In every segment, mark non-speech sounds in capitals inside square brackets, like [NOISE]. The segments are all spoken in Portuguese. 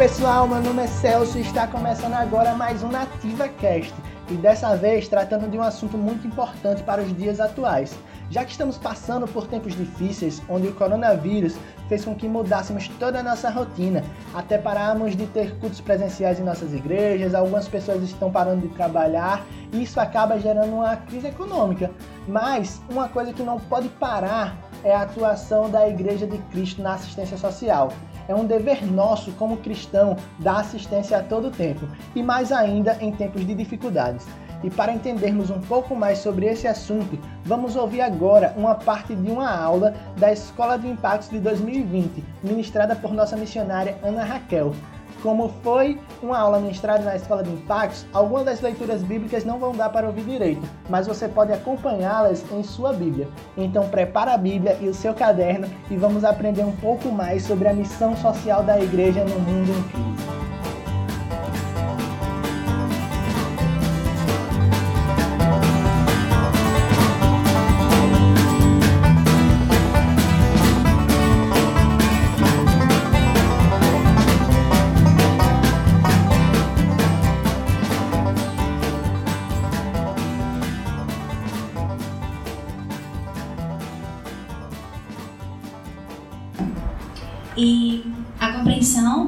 pessoal, meu nome é Celso e está começando agora mais um Nativa Cast. E dessa vez tratando de um assunto muito importante para os dias atuais. Já que estamos passando por tempos difíceis, onde o coronavírus fez com que mudássemos toda a nossa rotina, até pararmos de ter cultos presenciais em nossas igrejas, algumas pessoas estão parando de trabalhar e isso acaba gerando uma crise econômica. Mas uma coisa que não pode parar é a atuação da Igreja de Cristo na assistência social. É um dever nosso, como cristão, dar assistência a todo tempo, e mais ainda em tempos de dificuldades. E para entendermos um pouco mais sobre esse assunto, vamos ouvir agora uma parte de uma aula da Escola de Impactos de 2020, ministrada por nossa missionária Ana Raquel. Como foi uma aula ministrada na Escola de Impactos, algumas das leituras bíblicas não vão dar para ouvir direito, mas você pode acompanhá-las em sua Bíblia. Então prepara a Bíblia e o seu caderno e vamos aprender um pouco mais sobre a missão social da igreja no mundo em crise.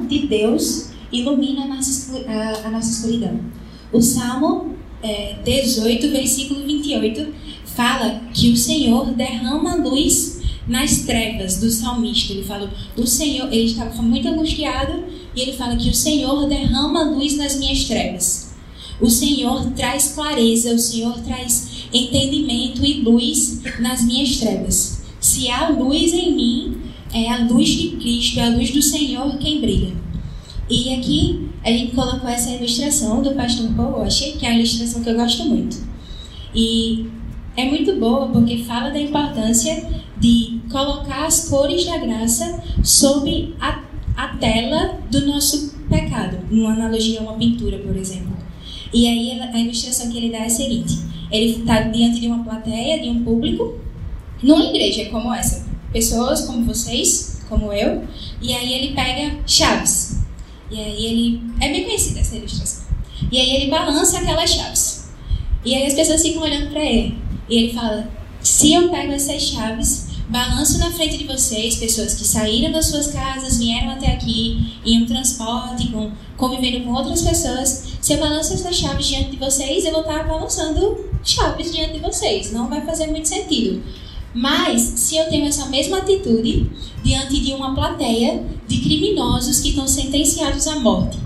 De Deus ilumina a nossa, a nossa escuridão. O Salmo é, 18, versículo 28, fala que o Senhor derrama luz nas trevas do salmista. Ele fala, o Senhor, ele estava muito angustiado e ele fala que o Senhor derrama luz nas minhas trevas. O Senhor traz clareza, o Senhor traz entendimento e luz nas minhas trevas. Se há luz em mim, é a luz de Cristo, é a luz do Senhor quem brilha. E aqui a gente colocou essa ilustração do pastor Paul Washer, que é uma ilustração que eu gosto muito. E é muito boa porque fala da importância de colocar as cores da graça sobre a, a tela do nosso pecado, numa analogia a uma pintura, por exemplo. E aí a ilustração que ele dá é a seguinte: ele está diante de uma plateia, de um público, numa igreja como essa, pessoas como vocês, como eu, e aí ele pega chaves. E aí ele. É bem conhecida essa ilustração. E aí ele balança aquelas chaves. E aí as pessoas ficam olhando para ele. E ele fala: se eu pego essas chaves, balanço na frente de vocês, pessoas que saíram das suas casas, vieram até aqui, em um transporte, com, convivendo com outras pessoas, se eu balanço essas chaves diante de vocês, eu vou estar balançando chaves diante de vocês. Não vai fazer muito sentido. Mas, se eu tenho essa mesma atitude diante de uma plateia de criminosos que estão sentenciados à morte,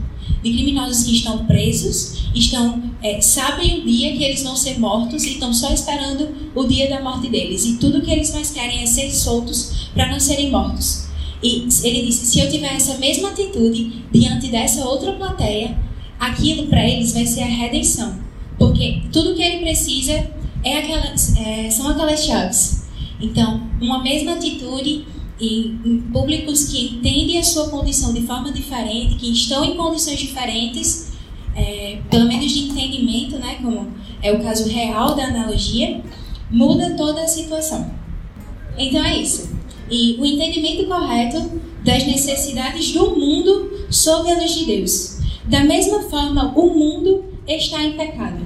de criminosos que estão presos, estão é, sabem o dia que eles vão ser mortos e estão só esperando o dia da morte deles. E tudo que eles mais querem é ser soltos para não serem mortos. E ele disse: se eu tiver essa mesma atitude diante dessa outra plateia, aquilo para eles vai ser a redenção. Porque tudo que ele precisa é é, são aquelas chaves então, uma mesma atitude em, em públicos que entendem a sua condição de forma diferente, que estão em condições diferentes, é, pelo menos de entendimento, né, como é o caso real da analogia, muda toda a situação. Então é isso. E o entendimento correto das necessidades do mundo sob a luz de Deus. Da mesma forma, o mundo está em pecado.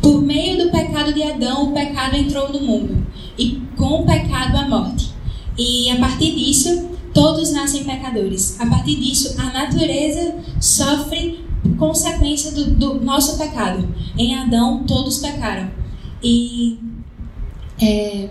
Por meio do pecado de Adão, o pecado entrou no mundo e com o pecado a morte. E a partir disso, todos nascem pecadores. A partir disso, a natureza sofre consequência do, do nosso pecado. Em Adão, todos pecaram. E é,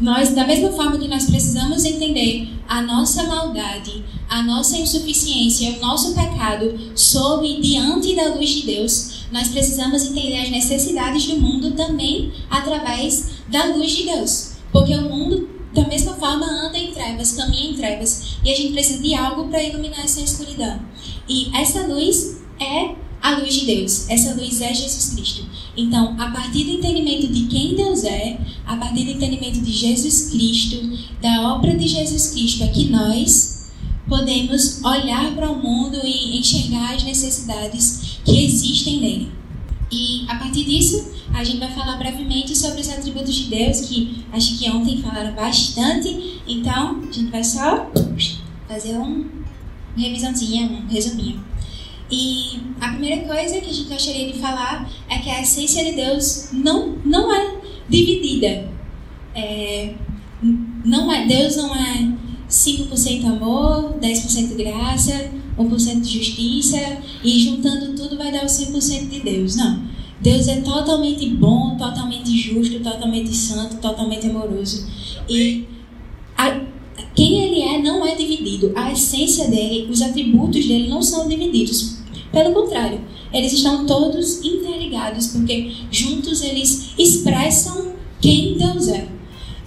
nós, da mesma forma que nós precisamos entender a nossa maldade, a nossa insuficiência, o nosso pecado sob diante da luz de Deus, nós precisamos entender as necessidades do mundo também através da luz de Deus. Porque o mundo, da mesma forma, anda em trevas, caminha em trevas. E a gente precisa de algo para iluminar essa escuridão. E essa luz é a luz de Deus. Essa luz é Jesus Cristo. Então, a partir do entendimento de quem Deus é, a partir do entendimento de Jesus Cristo, da obra de Jesus Cristo, é que nós podemos olhar para o mundo e enxergar as necessidades que existem nele. E a partir disso, a gente vai falar brevemente sobre os atributos de Deus, que acho que ontem falaram bastante. Então, a gente vai só fazer um revisãozinha, um resuminho. E a primeira coisa que a gente gostaria de falar é que a essência de Deus não, não é dividida. É, não é, Deus não é 5% amor, 10% graça, 1% de justiça e juntando tudo vai dar o 100% de Deus. Não. Deus é totalmente bom, totalmente justo, totalmente santo, totalmente amoroso. E a, quem ele é não é dividido. A essência dele, os atributos dele não são divididos. Pelo contrário, eles estão todos interligados, porque juntos eles expressam quem Deus é.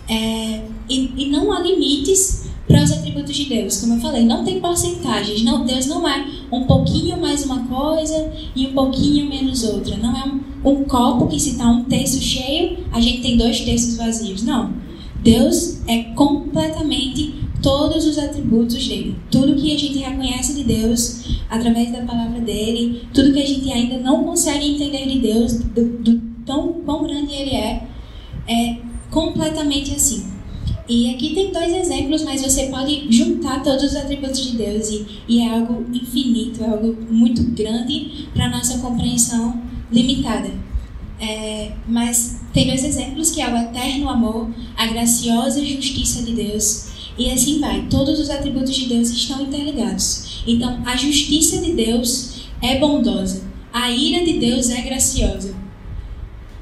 é e, e não há limites para os atributos de Deus. Como eu falei, não tem porcentagens. Não, Deus não é um pouquinho mais uma coisa e um pouquinho menos outra. Não é um, um copo que se está um terço cheio, a gente tem dois terços vazios. Não. Deus é completamente todos os atributos dele. Tudo que a gente reconhece de Deus através da palavra dele, tudo que a gente ainda não consegue entender de Deus, do, do tão quão grande ele é, é completamente assim. E aqui tem dois exemplos, mas você pode juntar todos os atributos de Deus e, e é algo infinito, é algo muito grande para nossa compreensão limitada. É, mas tem dois exemplos que é o eterno amor, a graciosa justiça de Deus e assim vai. Todos os atributos de Deus estão interligados. Então, a justiça de Deus é bondosa, a ira de Deus é graciosa.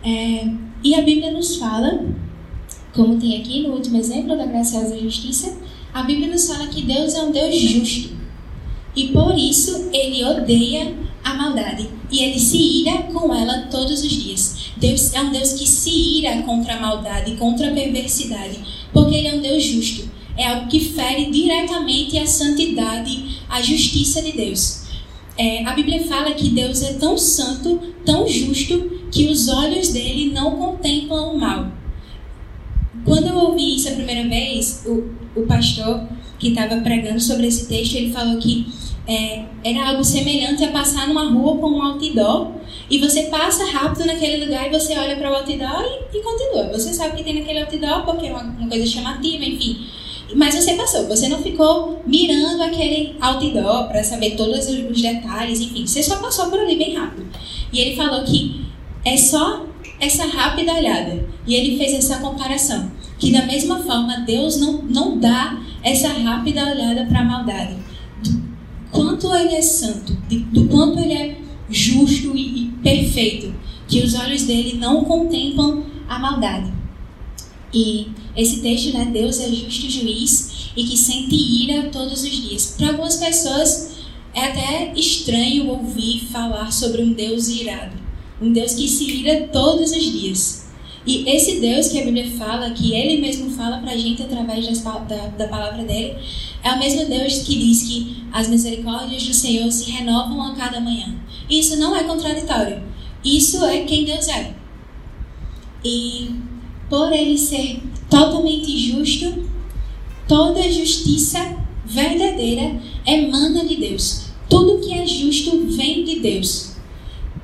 É, e a Bíblia nos fala como tem aqui no último exemplo da graciosa justiça, a Bíblia nos fala que Deus é um Deus justo. E por isso ele odeia a maldade. E ele se ira com ela todos os dias. Deus é um Deus que se ira contra a maldade, contra a perversidade. Porque ele é um Deus justo. É algo que fere diretamente a santidade, a justiça de Deus. É, a Bíblia fala que Deus é tão santo, tão justo, que os olhos dele não contemplam o mal. Quando eu ouvi isso a primeira vez, o, o pastor que estava pregando sobre esse texto, ele falou que é, era algo semelhante a passar numa rua com um outdoor e você passa rápido naquele lugar e você olha para o outdoor e, e, continua. Você sabe que tem naquele outdoor porque é uma, uma coisa chamativa, enfim. Mas você passou, você não ficou mirando aquele outdoor para saber todos os detalhes, enfim. Você só passou por ali bem rápido. E ele falou que é só essa rápida olhada. E ele fez essa comparação. Que da mesma forma, Deus não, não dá essa rápida olhada para a maldade. Do quanto ele é santo, do quanto ele é justo e, e perfeito. Que os olhos dele não contemplam a maldade. E esse texto, né, Deus é justo juiz e que sente ira todos os dias. Para algumas pessoas é até estranho ouvir falar sobre um Deus irado. Um Deus que se ira todos os dias. E esse Deus que a Bíblia fala, que Ele mesmo fala para a gente através das, da, da palavra dele, é o mesmo Deus que diz que as misericórdias do Senhor se renovam a cada manhã. Isso não é contraditório. Isso é quem Deus é. E por Ele ser totalmente justo, toda justiça verdadeira emana de Deus. Tudo que é justo vem de Deus.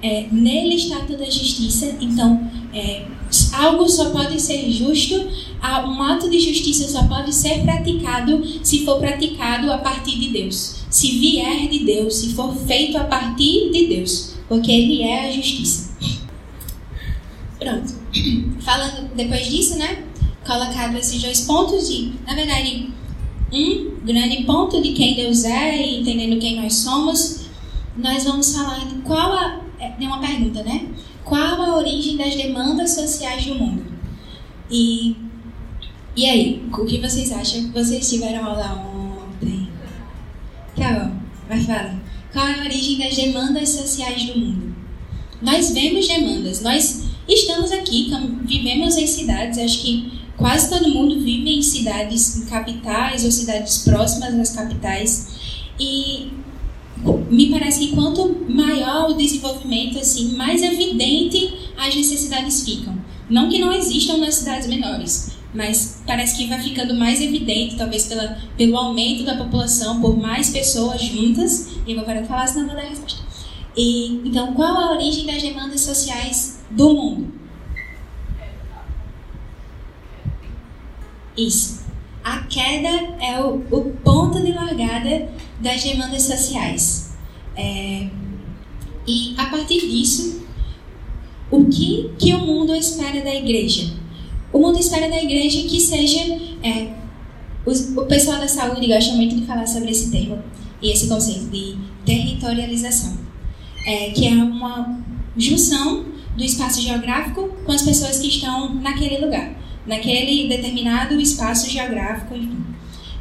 É, nele está toda a justiça, então é, algo só pode ser justo, um ato de justiça só pode ser praticado se for praticado a partir de Deus. Se vier de Deus, se for feito a partir de Deus, porque Ele é a justiça. Pronto. [CLEARS THROAT] Falando depois disso, né? Colocado esses dois pontos de, na verdade, um grande ponto de quem Deus é e entendendo quem nós somos, nós vamos falar de qual a é, uma pergunta, né? Qual a origem das demandas sociais do mundo? E, e aí, o que vocês acham? Vocês tiveram aula ontem? Tá bom, mas fala. Qual é a origem das demandas sociais do mundo? Nós vemos demandas, nós estamos aqui, vivemos em cidades, acho que quase todo mundo vive em cidades, em capitais ou cidades próximas das capitais. E me parece que quanto maior o desenvolvimento, assim, mais evidente as necessidades ficam. Não que não existam nas cidades menores, mas parece que vai ficando mais evidente, talvez pela, pelo aumento da população, por mais pessoas juntas. E eu vou parar de falar, senão vou dar a resposta. E, então, qual a origem das demandas sociais do mundo? Isso. A queda é o, o ponto de largada das demandas sociais. É, e a partir disso, o que, que o mundo espera da igreja? O mundo espera da igreja que seja. É, os, o pessoal da saúde gosta muito de falar sobre esse termo e esse conceito de territorialização, é, que é uma junção do espaço geográfico com as pessoas que estão naquele lugar naquele determinado espaço geográfico, enfim.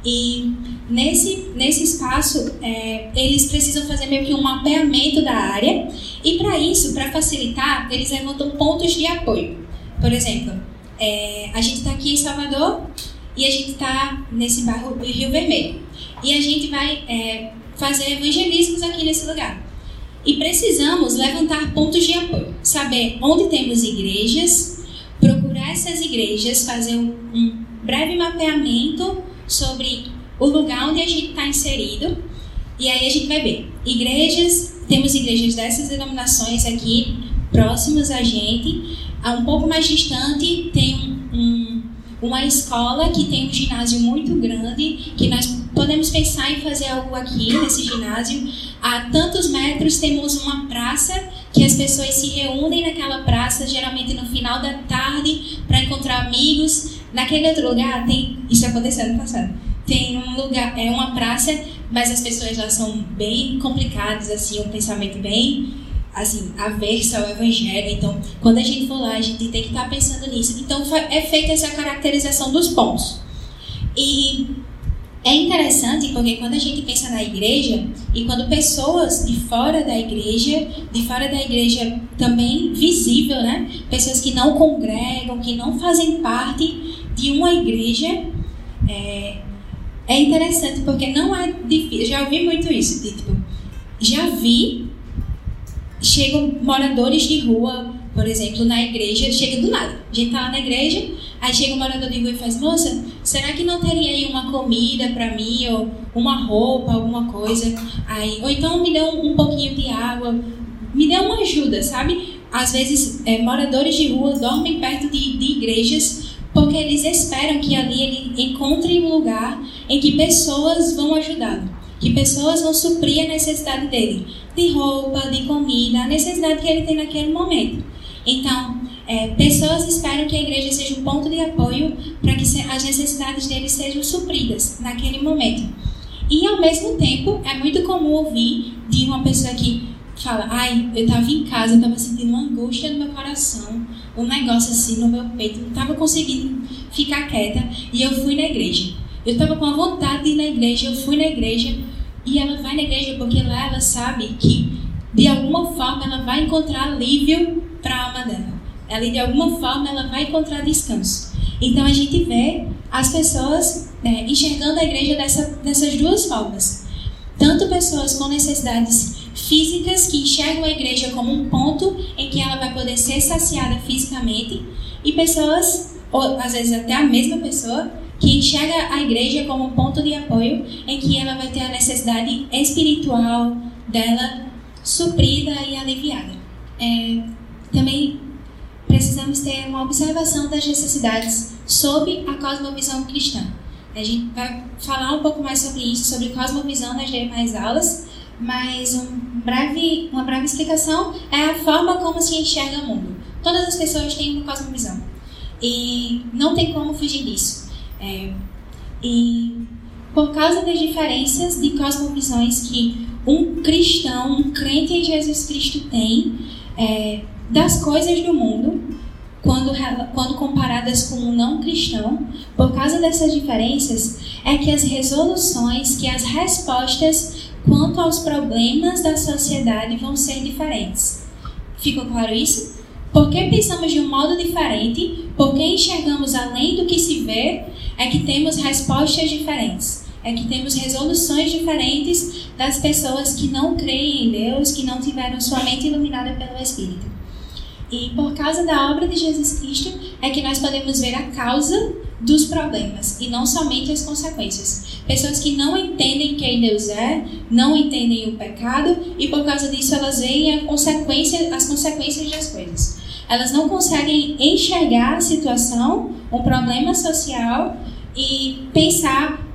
E nesse, nesse espaço, é, eles precisam fazer meio que um mapeamento da área, e para isso, para facilitar, eles levantam pontos de apoio. Por exemplo, é, a gente está aqui em Salvador e a gente está nesse bairro Rio Vermelho. E a gente vai é, fazer evangelismos aqui nesse lugar. E precisamos levantar pontos de apoio, saber onde temos igrejas, procurar essas igrejas, fazer um, um breve mapeamento sobre o lugar onde a gente está inserido. E aí a gente vai ver. Igrejas, temos igrejas dessas denominações aqui, próximas a gente. Um pouco mais distante tem um, uma escola que tem um ginásio muito grande, que nós podemos pensar em fazer algo aqui nesse ginásio. A tantos metros temos uma praça que as pessoas se reúnem naquela praça, geralmente no final da tarde, para encontrar amigos. Naquele outro lugar tem isso aconteceu no passado. Tem um lugar, é uma praça, mas as pessoas lá são bem complicadas, assim, um pensamento bem assim, averso ao evangelho. Então, quando a gente for lá, a gente tem que estar pensando nisso. Então, é feita essa caracterização dos pontos. E é interessante porque quando a gente pensa na igreja e quando pessoas de fora da igreja, de fora da igreja também visível, né? Pessoas que não congregam, que não fazem parte de uma igreja, é, é interessante porque não é difícil. Já ouvi muito isso, tipo, já vi chegam moradores de rua, por exemplo, na igreja, chega do nada. A gente tá lá na igreja, Aí chega o morador de rua e faz, moça, será que não teria aí uma comida para mim, ou uma roupa, alguma coisa? Aí, ou então me dê um, um pouquinho de água, me dê uma ajuda, sabe? Às vezes, é, moradores de rua dormem perto de, de igrejas porque eles esperam que ali ele encontre um lugar em que pessoas vão ajudá-lo, que pessoas vão suprir a necessidade dele, de roupa, de comida, a necessidade que ele tem naquele momento. Então, é, pessoas esperam que a igreja seja um ponto de apoio para que as necessidades deles sejam supridas naquele momento. E ao mesmo tempo, é muito comum ouvir de uma pessoa que fala: Ai, eu estava em casa, eu estava sentindo uma angústia no meu coração, um negócio assim no meu peito, não estava conseguindo ficar quieta, e eu fui na igreja. Eu estava com a vontade de ir na igreja, eu fui na igreja, e ela vai na igreja porque lá ela sabe que de alguma forma ela vai encontrar alívio para a alma dela ela de alguma forma ela vai encontrar descanso. Então a gente vê as pessoas né, enxergando a igreja dessa, dessas duas formas. Tanto pessoas com necessidades físicas que enxergam a igreja como um ponto em que ela vai poder ser saciada fisicamente, e pessoas, ou às vezes até a mesma pessoa, que enxerga a igreja como um ponto de apoio em que ela vai ter a necessidade espiritual dela suprida e aliviada. É, também precisamos ter uma observação das necessidades sob a cosmovisão cristã. A gente vai falar um pouco mais sobre isso, sobre cosmovisão nas demais aulas, mas um breve, uma breve explicação é a forma como se enxerga o mundo. Todas as pessoas têm uma cosmovisão e não tem como fugir disso. É, e por causa das diferenças de cosmovisões que um cristão, um crente em Jesus Cristo tem, é, das coisas do mundo, quando, quando comparadas com um não cristão, por causa dessas diferenças, é que as resoluções, que as respostas quanto aos problemas da sociedade vão ser diferentes. Ficou claro isso? Porque pensamos de um modo diferente, porque enxergamos além do que se vê, é que temos respostas diferentes. É que temos resoluções diferentes das pessoas que não creem em Deus, que não tiveram sua mente iluminada pelo Espírito. E por causa da obra de Jesus Cristo é que nós podemos ver a causa dos problemas e não somente as consequências. Pessoas que não entendem quem Deus é, não entendem o pecado e por causa disso elas veem consequência, as consequências das coisas. Elas não conseguem enxergar a situação, um problema social e pensar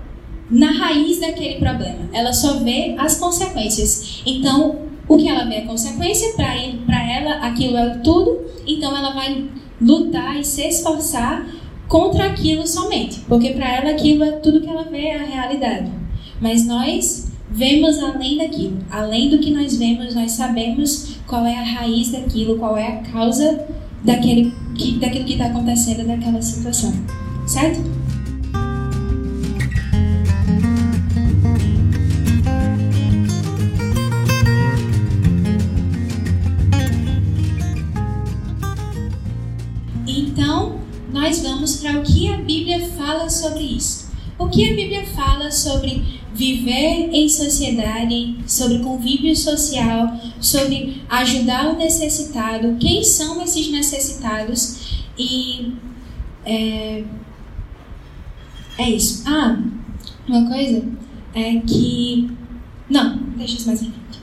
na raiz daquele problema. Ela só vê as consequências. Então, o que ela vê é consequência, para ela aquilo é tudo, então ela vai lutar e se esforçar contra aquilo somente, porque para ela aquilo é tudo que ela vê é a realidade. Mas nós vemos além daquilo, além do que nós vemos, nós sabemos qual é a raiz daquilo, qual é a causa daquele, que, daquilo que está acontecendo naquela situação, certo? Para o que a Bíblia fala sobre isso. O que a Bíblia fala sobre viver em sociedade, sobre convívio social, sobre ajudar o necessitado, quem são esses necessitados e é, é isso. Ah, uma coisa é que não, deixa isso mais em frente.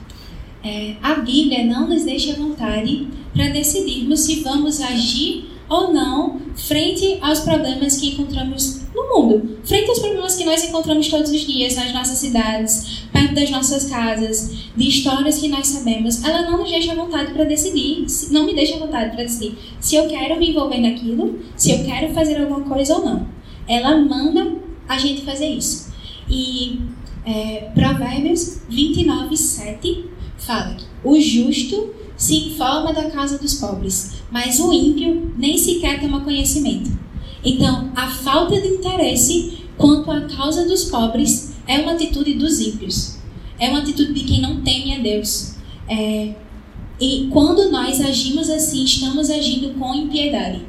É, a Bíblia não nos deixa vontade para decidirmos se vamos agir ou não frente aos problemas que encontramos no mundo, frente aos problemas que nós encontramos todos os dias nas nossas cidades, perto das nossas casas, de histórias que nós sabemos, ela não nos deixa vontade para decidir, não me deixa vontade para decidir se eu quero me envolver naquilo, se eu quero fazer alguma coisa ou não. Ela manda a gente fazer isso. E é, Provérbios 29, 7 fala que o justo se informa da casa dos pobres, mas o ímpio nem sequer toma conhecimento. Então, a falta de interesse quanto à causa dos pobres é uma atitude dos ímpios. É uma atitude de quem não teme a Deus. É, e quando nós agimos assim, estamos agindo com impiedade.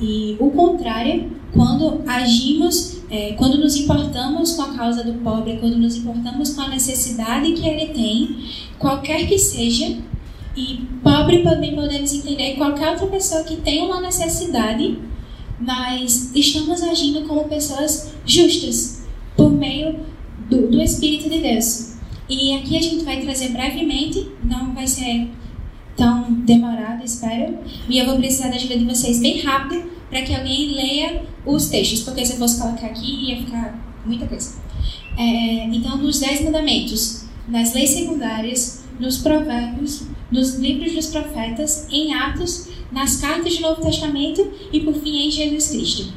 E o contrário, quando agimos, é, quando nos importamos com a causa do pobre, quando nos importamos com a necessidade que ele tem, qualquer que seja, e pobre podemos entender qualquer outra pessoa que tem uma necessidade, mas estamos agindo como pessoas justas por meio do, do Espírito de Deus. E aqui a gente vai trazer brevemente, não vai ser tão demorado, espero. E eu vou precisar da ajuda de vocês bem rápido para que alguém leia os textos, porque se eu fosse colocar aqui ia ficar muita coisa. É, então, nos Dez Mandamentos, nas leis secundárias, nos Provérbios, nos livros dos profetas, em Atos, nas cartas do Novo Testamento e, por fim, em Jesus Cristo.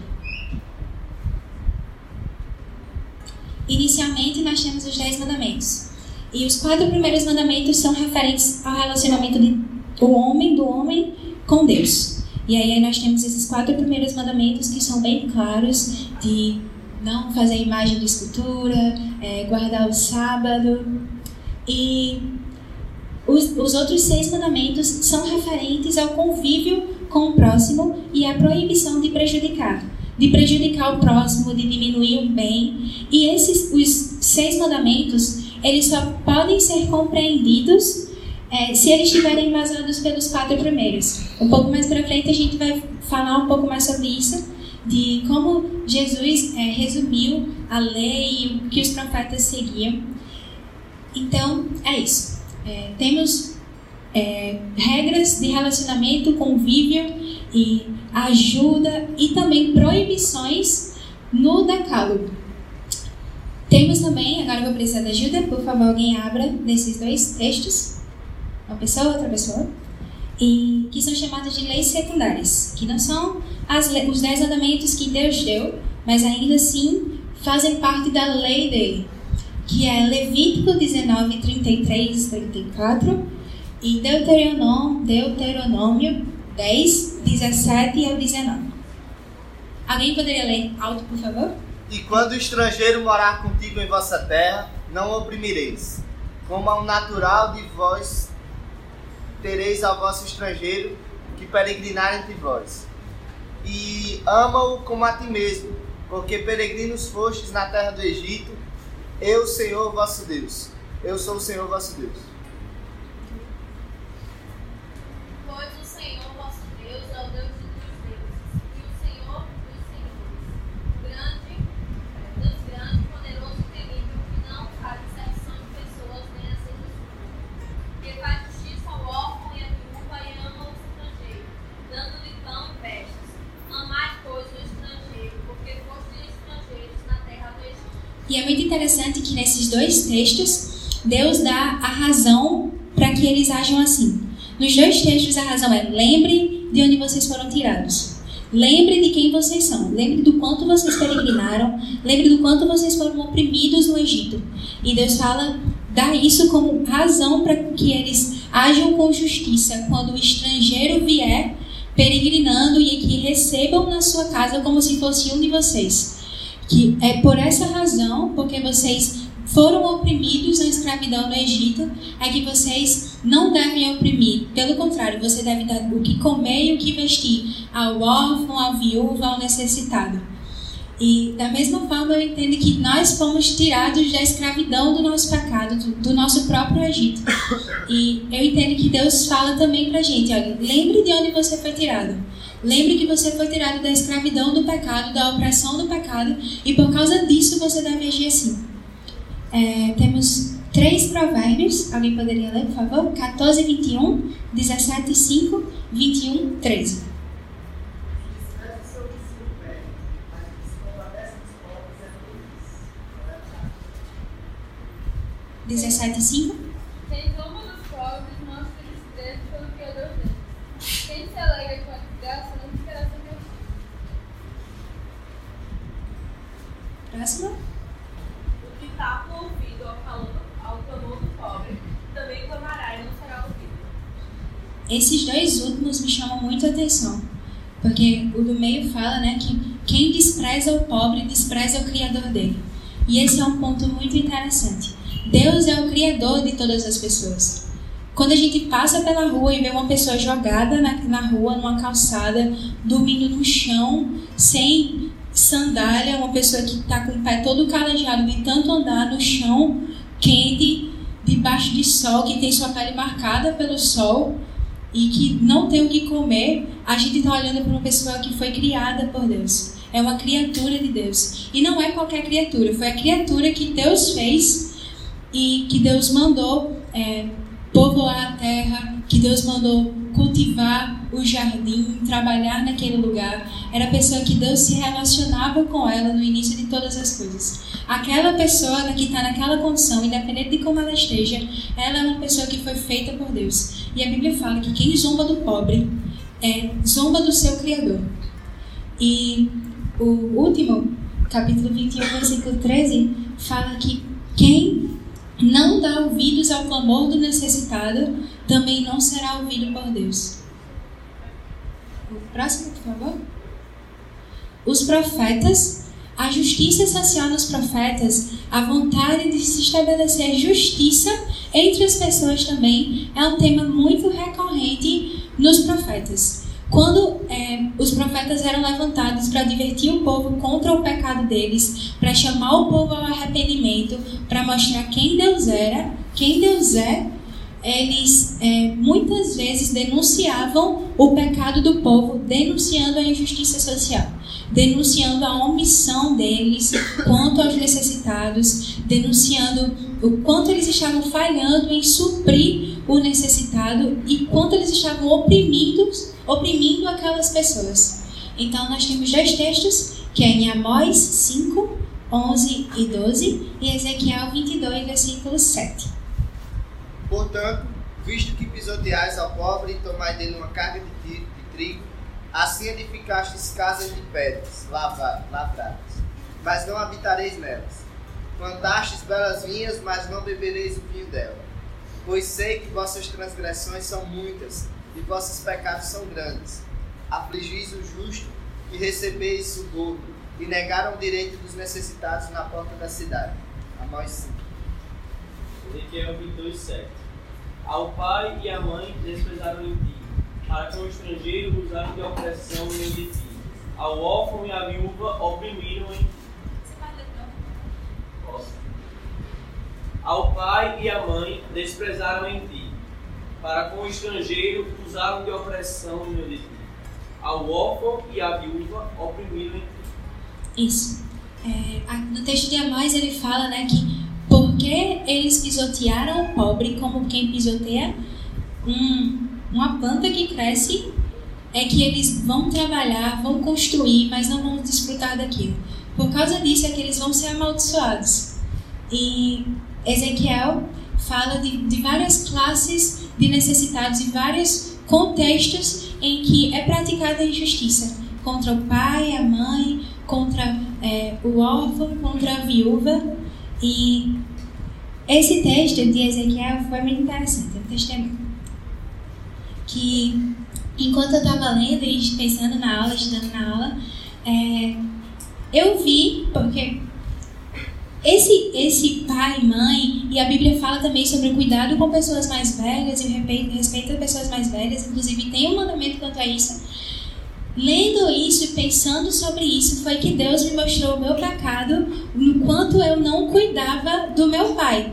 Inicialmente, nós temos os Dez Mandamentos. E os quatro primeiros mandamentos são referentes ao relacionamento do homem, do homem com Deus. E aí nós temos esses quatro primeiros mandamentos que são bem claros de não fazer imagem de escultura, é, guardar o sábado. E os, os outros seis mandamentos são referentes ao convívio com o próximo e à proibição de prejudicar, de prejudicar o próximo, de diminuir o bem. E esses, os seis mandamentos, eles só podem ser compreendidos é, se eles estiverem embasados pelos quatro primeiros. Um pouco mais para frente a gente vai falar um pouco mais sobre isso, de como Jesus é, resumiu a lei e o que os profetas seguiam. Então, é isso. É, temos é, regras de relacionamento, convívio e ajuda e também proibições no decálogo. Temos também, agora eu vou precisar de ajuda, por favor, alguém abra desses dois textos. Uma pessoa, outra pessoa. E que são chamadas de leis secundárias, que não são as, os dez mandamentos que Deus deu, mas ainda assim fazem parte da lei dele que é Levítico 19, 33 34 e Deuteronômio, Deuteronômio 10, 17 ao 19. Alguém poderia ler alto, por favor? E quando o estrangeiro morar contigo em vossa terra, não oprimireis. Como ao natural de vós tereis ao vosso estrangeiro que peregrinar entre vós. E ama-o como a ti mesmo, porque peregrinos fostes na terra do Egito, eu, Senhor vosso Deus. Eu sou o Senhor vosso Deus. E é muito interessante que nesses dois textos, Deus dá a razão para que eles ajam assim. Nos dois textos, a razão é: lembre de onde vocês foram tirados. Lembre de quem vocês são. Lembre do quanto vocês peregrinaram. Lembre do quanto vocês foram oprimidos no Egito. E Deus fala, dá isso como razão para que eles ajam com justiça quando o estrangeiro vier peregrinando e que recebam na sua casa como se fosse um de vocês. Que é por essa razão, porque vocês foram oprimidos na escravidão no Egito, é que vocês não devem oprimir. Pelo contrário, você deve dar o que comer e o que vestir ao órfão, ao viúvo, ao necessitado. E da mesma forma eu entendo que nós fomos tirados da escravidão do nosso pecado, do, do nosso próprio Egito. E eu entendo que Deus fala também pra gente, olha, lembre de onde você foi tirado. Lembre que você foi tirado da escravidão do pecado, da opressão do pecado, e por causa disso você deve agir assim. É, temos três provérbios, alguém poderia ler, por favor? 14, 21, 17, 5, 21, 13. Dezessete cinco. Quem toma dos pobres não se tristeza pelo Criador dele. Quem se alegra com a desgraça não ficará sem Próximo. O que tapa o ouvido ao, calor, ao clamor do pobre, também clamará e não será ouvido. Esses dois últimos me chamam muito a atenção, porque o do meio fala, né, que quem despreza o pobre despreza o criador dele. E esse é um ponto muito interessante. Deus é o criador de todas as pessoas. Quando a gente passa pela rua e vê uma pessoa jogada na, na rua, numa calçada, dormindo no chão, sem sandália, uma pessoa que está com o pé todo calejado de tanto andar no chão quente, debaixo de sol, que tem sua pele marcada pelo sol e que não tem o que comer, a gente está olhando para uma pessoa que foi criada por Deus. É uma criatura de Deus. E não é qualquer criatura, foi a criatura que Deus fez e que Deus mandou é, povoar a terra, que Deus mandou cultivar o jardim, trabalhar naquele lugar. Era a pessoa que Deus se relacionava com ela no início de todas as coisas. Aquela pessoa que está naquela condição, independente de como ela esteja, ela é uma pessoa que foi feita por Deus. E a Bíblia fala que quem zomba do pobre é zomba do seu Criador. E o último, capítulo 21, versículo 13, fala que quem não dá ouvidos ao clamor do necessitado, também não será ouvido por Deus. Próximo, por favor. Os profetas, a justiça social nos profetas, a vontade de se estabelecer justiça entre as pessoas também é um tema muito recorrente nos profetas. Quando é, os profetas eram levantados para divertir o povo contra o pecado deles, para chamar o povo ao arrependimento, para mostrar quem Deus era, quem Deus é, eles é, muitas vezes denunciavam o pecado do povo, denunciando a injustiça social, denunciando a omissão deles quanto aos necessitados, denunciando o quanto eles estavam falhando em suprir o necessitado e quanto eles estavam oprimindo, oprimindo aquelas pessoas. Então, nós temos dois textos, que é em Amós 5, 11 e 12 e Ezequiel 22, versículo 7. Portanto, visto que pisoteais ao pobre e tomai dele uma carga de, trigo, assim edificastes casas de pedras lavra- lavradas, mas não habitareis nelas. Plantastes belas vinhas, mas não bebereis o vinho dela. Pois sei que vossas transgressões são muitas e vossos pecados são grandes. Afligis o justo e recebeis socorro, e negaram o direito dos necessitados na porta da cidade. Amós 5. Ezequiel 22, 7. Ao pai e à mãe desprezaram em ti, para com o estrangeiro usaram de opressão em de ti. Ao órfão e à viúva oprimiram em Posso. Ao pai e à mãe desprezaram em ti, para com o estrangeiro usaram de opressão em de ti. Ao órfão e à viúva oprimiram em ti. Isso. É, no texto de Amós ele fala né, que porque eles pisotearam o pobre como quem pisoteia um, uma planta que cresce, é que eles vão trabalhar, vão construir, mas não vão desfrutar daquilo. Por causa disso é que eles vão ser amaldiçoados. E Ezequiel fala de, de várias classes de necessitados e vários contextos em que é praticada a injustiça contra o pai, a mãe, contra é, o órfão, contra a viúva. E esse texto de Ezequiel foi muito interessante, é um testemunho. Que enquanto eu estava lendo e pensando na aula, estudando na aula, é, eu vi, porque esse, esse pai, mãe, e a Bíblia fala também sobre o cuidado com pessoas mais velhas e o respeito, respeito a pessoas mais velhas, inclusive tem um mandamento quanto a isso. Lendo isso e pensando sobre isso, foi que Deus me mostrou o meu pecado no quanto eu não cuidava do meu pai.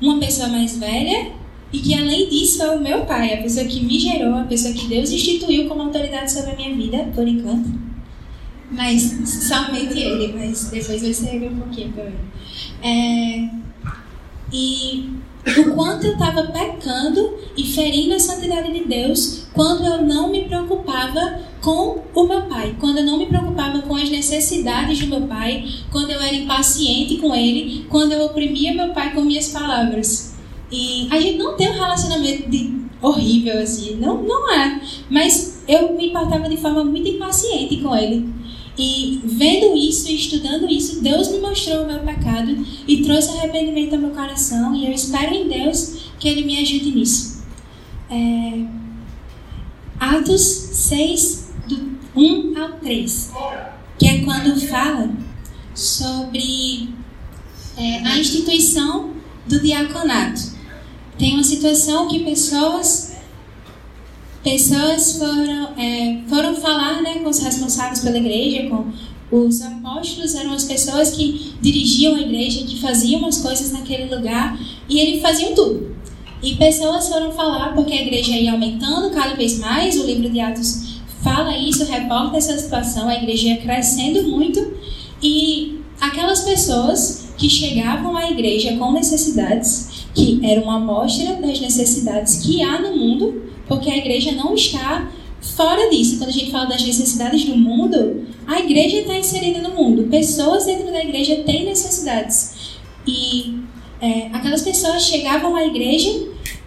Uma pessoa mais velha e que além disso é o meu pai, a pessoa que me gerou, a pessoa que Deus instituiu como autoridade sobre a minha vida, por enquanto. Mas somente ele, mas depois vai ser um pouquinho também. É, e o quanto eu estava pecando e ferindo a santidade de Deus quando eu não me preocupava com o meu pai, quando eu não me preocupava com as necessidades do meu pai, quando eu era impaciente com ele, quando eu oprimia meu pai com minhas palavras. E a gente não tem um relacionamento de, horrível assim, não, não é. Mas eu me importava de forma muito impaciente com ele. E vendo isso e estudando isso, Deus me mostrou o meu pecado e trouxe arrependimento ao meu coração. E eu espero em Deus que Ele me ajude nisso. É... Atos 6, do 1 ao 3, que é quando fala sobre é, a instituição do diaconato. Tem uma situação que pessoas pessoas foram, é, foram falar né, com os responsáveis pela igreja, com os apóstolos, eram as pessoas que dirigiam a igreja, que faziam as coisas naquele lugar, e eles faziam tudo. E pessoas foram falar porque a igreja ia aumentando cada vez mais, o livro de Atos fala isso, reporta essa situação, a igreja ia crescendo muito, e aquelas pessoas que chegavam à igreja com necessidades, que eram uma amostra das necessidades que há no mundo, porque a igreja não está fora disso. Quando a gente fala das necessidades do mundo, a igreja está inserida no mundo. Pessoas dentro da igreja têm necessidades. E é, aquelas pessoas chegavam à igreja,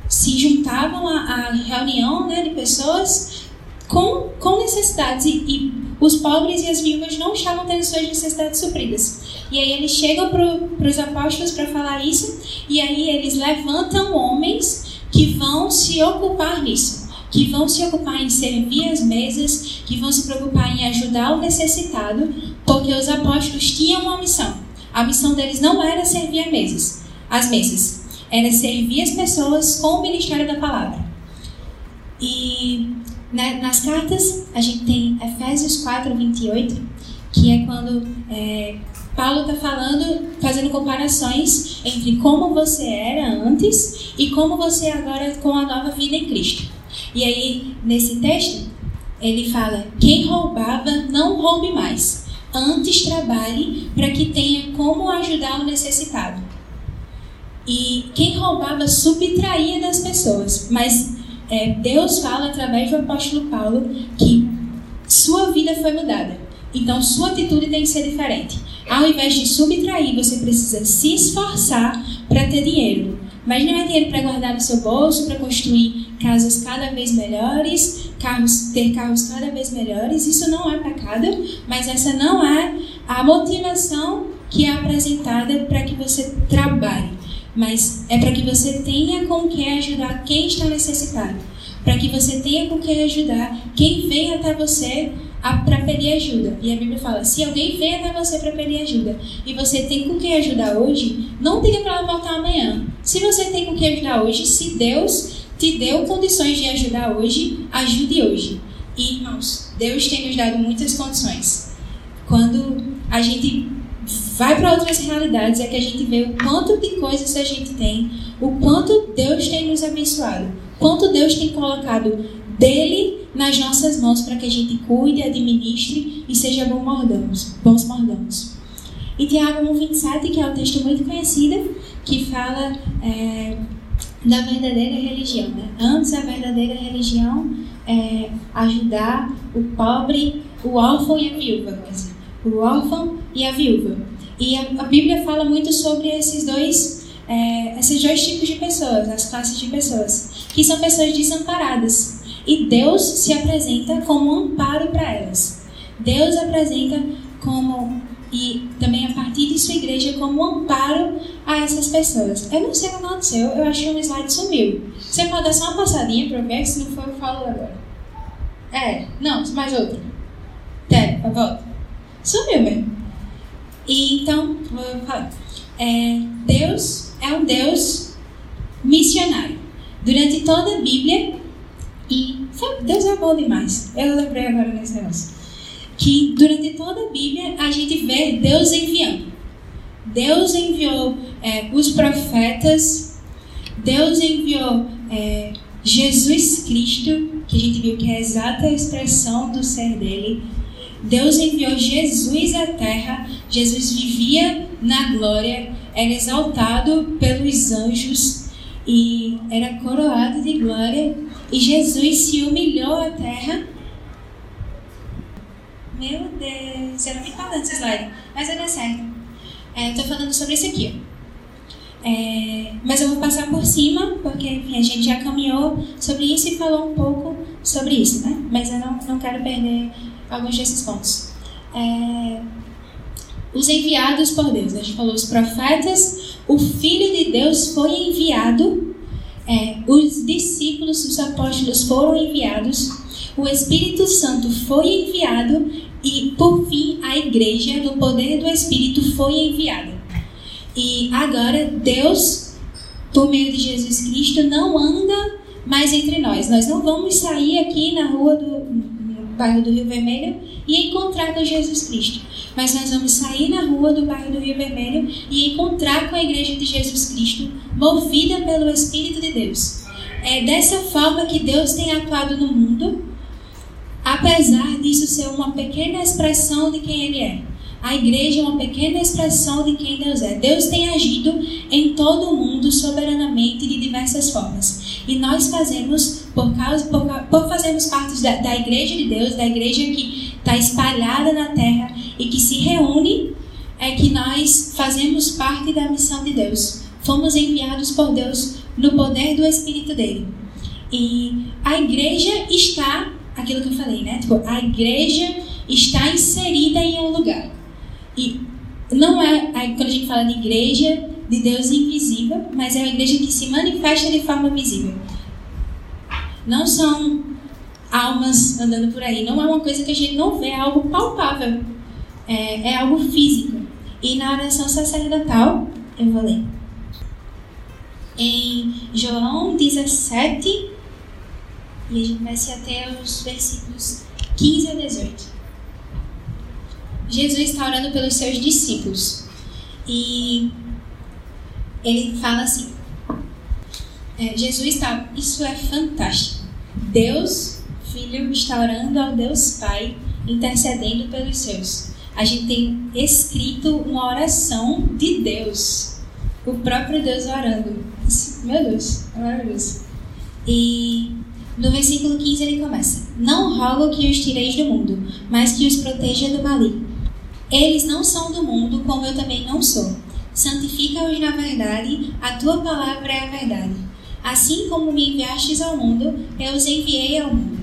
se juntavam à, à reunião né, de pessoas com, com necessidades. E, e os pobres e as viúvas não estavam tendo suas necessidades supridas. E aí eles chegam para os apóstolos para falar isso, e aí eles levantam homens que vão se ocupar nisso, que vão se ocupar em servir as mesas, que vão se preocupar em ajudar o necessitado, porque os apóstolos tinham uma missão. A missão deles não era servir as mesas, as mesas, era servir as pessoas com o ministério da palavra. E né, nas cartas a gente tem Efésios 4, 28, que é quando é, Paulo está falando, fazendo comparações entre como você era antes e como você é agora com a nova vida em Cristo. E aí, nesse texto, ele fala: quem roubava, não roube mais. Antes trabalhe para que tenha como ajudar o necessitado. E quem roubava subtraía das pessoas. Mas é, Deus fala através do apóstolo Paulo que sua vida foi mudada. Então sua atitude tem que ser diferente. Ao invés de subtrair, você precisa se esforçar para ter dinheiro. Mas não é dinheiro para guardar no seu bolso, para construir casas cada vez melhores, carros, ter carros cada vez melhores. Isso não é pecado, mas essa não é a motivação que é apresentada para que você trabalhe. Mas é para que você tenha com que ajudar quem está necessitado. Para que você tenha com que ajudar quem vem até você para pedir ajuda. E a Bíblia fala: se alguém vem até você para pedir ajuda e você tem com quem ajudar hoje, não diga para ela voltar amanhã. Se você tem com quem ajudar hoje, se Deus te deu condições de ajudar hoje, ajude hoje. E, irmãos, Deus tem nos dado muitas condições. Quando a gente vai para outras realidades, é que a gente vê o quanto de coisas a gente tem, o quanto Deus tem nos abençoado, quanto Deus tem colocado dele nas nossas mãos para que a gente cuide, administre e seja bom mordamos, bons mordamos. E Tiago 1,27, que é um texto muito conhecido, que fala é, da verdadeira religião. Né? Antes, a verdadeira religião é ajudar o pobre, o órfão e a viúva. O órfão e a viúva. E a, a Bíblia fala muito sobre esses dois, é, esses dois tipos de pessoas, as classes de pessoas, que são pessoas desamparadas. E Deus se apresenta como amparo para elas. Deus apresenta como e também a partir de sua igreja como amparo a essas pessoas. Eu não sei o que aconteceu, eu acho que um slide sumiu. Você pode dar só uma passadinha para ver, se não for eu falo agora. É, não, mais outro. Até, volta. Sumiu mesmo. E então, vou falar. É, Deus é um Deus missionário. Durante toda a Bíblia, Deus é bom demais. Eu lembrei agora nesse negócio que durante toda a Bíblia a gente vê Deus enviando. Deus enviou é, os profetas, Deus enviou é, Jesus Cristo, que a gente viu que é a exata expressão do ser dele. Deus enviou Jesus à terra, Jesus vivia na glória, era exaltado pelos anjos e era coroado de glória. E Jesus se humilhou à terra meu Deus, era muito falando esse slide, mas vai dar certo. É, Estou falando sobre isso aqui. É, mas eu vou passar por cima, porque enfim, a gente já caminhou sobre isso e falou um pouco sobre isso, né? Mas eu não, não quero perder alguns desses pontos. É, os enviados por Deus, a gente falou os profetas, o Filho de Deus foi enviado, é, os discípulos, os apóstolos foram enviados, o Espírito Santo foi enviado e, por fim, a igreja, no poder do Espírito, foi enviada. E agora, Deus, por meio de Jesus Cristo, não anda mais entre nós. Nós não vamos sair aqui na rua do bairro do Rio Vermelho e encontrar com Jesus Cristo. Mas nós vamos sair na rua do bairro do Rio Vermelho e encontrar com a igreja de Jesus Cristo, movida pelo Espírito de Deus. É dessa forma que Deus tem atuado no mundo apesar disso ser uma pequena expressão de quem Ele é. A igreja é uma pequena expressão de quem Deus é. Deus tem agido em todo o mundo soberanamente de diversas formas. E nós fazemos, por, causa, por, por fazermos parte da, da igreja de Deus, da igreja que está espalhada na terra e que se reúne, é que nós fazemos parte da missão de Deus. Fomos enviados por Deus no poder do Espírito dele. E a igreja está aquilo que eu falei, né? Tipo, a igreja está inserida em um lugar. E não é, quando a gente fala de igreja, de Deus invisível, mas é a igreja que se manifesta de forma visível. Não são almas andando por aí. Não é uma coisa que a gente não vê, é algo palpável. É, é algo físico. E na oração sacerdotal, eu vou ler. Em João 17, e a gente vai se até os versículos 15 a 18. Jesus está orando pelos seus discípulos. E ele fala assim: é, Jesus está. Isso é fantástico. Deus, Filho, está orando ao Deus Pai, intercedendo pelos seus. A gente tem escrito uma oração de Deus. O próprio Deus orando. Meu Deus, é maravilhoso. E no versículo 15 ele começa: Não rogo que os tireis do mundo, mas que os proteja do maligno. Eles não são do mundo, como eu também não sou. Santifica-os na verdade, a tua palavra é a verdade. Assim como me enviastes ao mundo, eu os enviei ao mundo.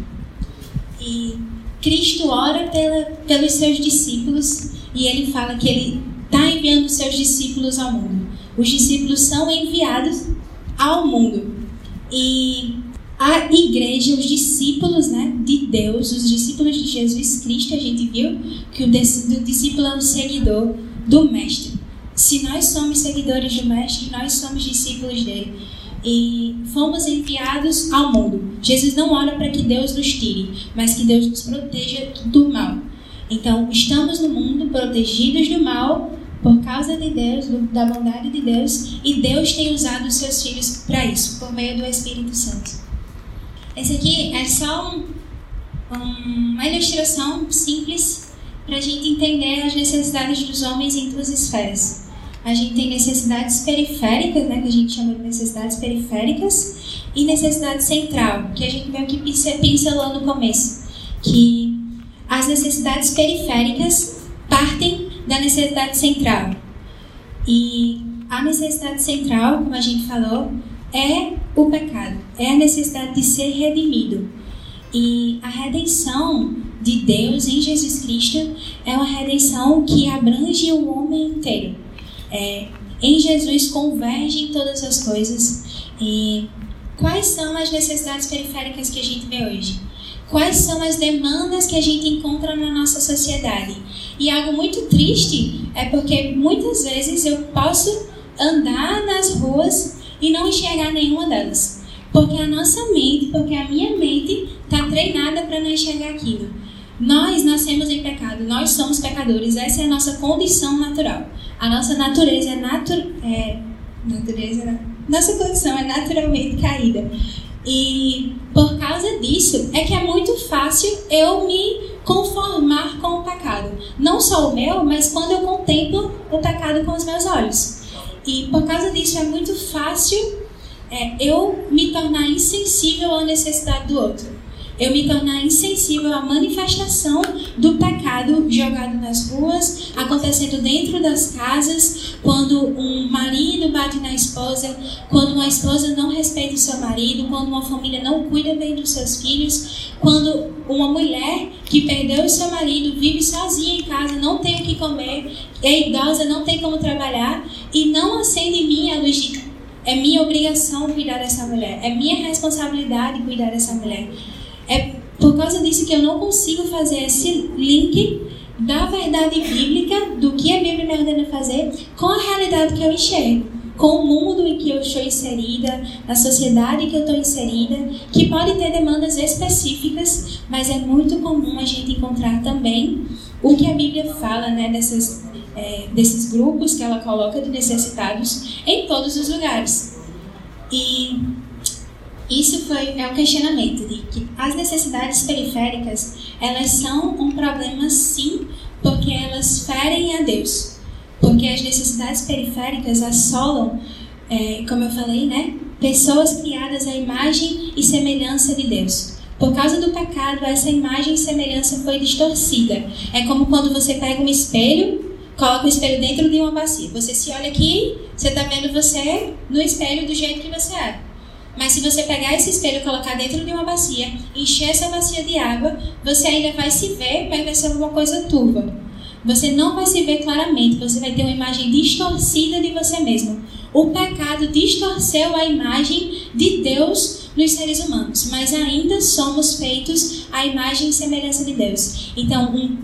E Cristo ora pela, pelos seus discípulos e ele fala que ele está enviando seus discípulos ao mundo. Os discípulos são enviados ao mundo. E a igreja, os discípulos né, de Deus, os discípulos de Jesus Cristo, a gente viu que o discípulo é um seguidor do Mestre. Se nós somos seguidores do Mestre, nós somos discípulos dele. E fomos enviados ao mundo. Jesus não ora para que Deus nos tire, mas que Deus nos proteja do mal. Então, estamos no mundo protegidos do mal por causa de Deus, da bondade de Deus, e Deus tem usado os seus filhos para isso, por meio do Espírito Santo. Esse aqui é só um, uma ilustração simples para a gente entender as necessidades dos homens em duas esferas. A gente tem necessidades periféricas, né, que a gente chama de necessidades periféricas, e necessidade central, que a gente meio que pincelou no começo, que as necessidades periféricas partem da necessidade central. E a necessidade central, como a gente falou, é o pecado, é a necessidade de ser redimido. E a redenção de Deus em Jesus Cristo é uma redenção que abrange o homem inteiro. É, em Jesus convergem todas as coisas. E quais são as necessidades periféricas que a gente vê hoje? Quais são as demandas que a gente encontra na nossa sociedade? E algo muito triste é porque muitas vezes eu posso andar nas ruas e não enxergar nenhuma delas. Porque a nossa mente, porque a minha mente está treinada para não enxergar aquilo. Nós nascemos em pecado, nós somos pecadores, essa é a nossa condição natural. A nossa natureza é, natu é natureza, nossa condição é naturalmente caída. E por causa disso é que é muito fácil eu me conformar com o pecado. Não só o meu, mas quando eu contemplo o pecado com os meus olhos. E por causa disso é muito fácil é, eu me tornar insensível à necessidade do outro. Eu me tornar insensível à manifestação do pecado jogado nas ruas, acontecendo dentro das casas, quando um marido bate na esposa, quando uma esposa não respeita o seu marido, quando uma família não cuida bem dos seus filhos, quando uma mulher que perdeu o seu marido vive sozinha em casa, não tem o que comer, é idosa, não tem como trabalhar e não acende em mim a luz de é minha obrigação cuidar dessa mulher, é minha responsabilidade cuidar dessa mulher. É por causa disso que eu não consigo fazer esse link da verdade bíblica, do que a Bíblia me ordena fazer, com a realidade que eu enxergo, com o mundo em que eu estou inserida, na sociedade que eu estou inserida, que pode ter demandas específicas, mas é muito comum a gente encontrar também o que a Bíblia fala né, dessas, é, desses grupos que ela coloca de necessitados em todos os lugares. E isso foi é o questionamento de que as necessidades periféricas elas são um problema sim, porque elas ferem a Deus, porque as necessidades periféricas assolam, é, como eu falei, né, pessoas criadas à imagem e semelhança de Deus. Por causa do pecado, essa imagem e semelhança foi distorcida. É como quando você pega um espelho, coloca o espelho dentro de uma bacia. Você se olha aqui, você está vendo você no espelho do jeito que você é. Mas se você pegar esse espelho e colocar dentro de uma bacia, encher essa bacia de água, você ainda vai se ver, vai ser alguma coisa turva. Você não vai se ver claramente, você vai ter uma imagem distorcida de você mesmo. O pecado distorceu a imagem de Deus nos seres humanos, mas ainda somos feitos à imagem e semelhança de Deus. Então, um,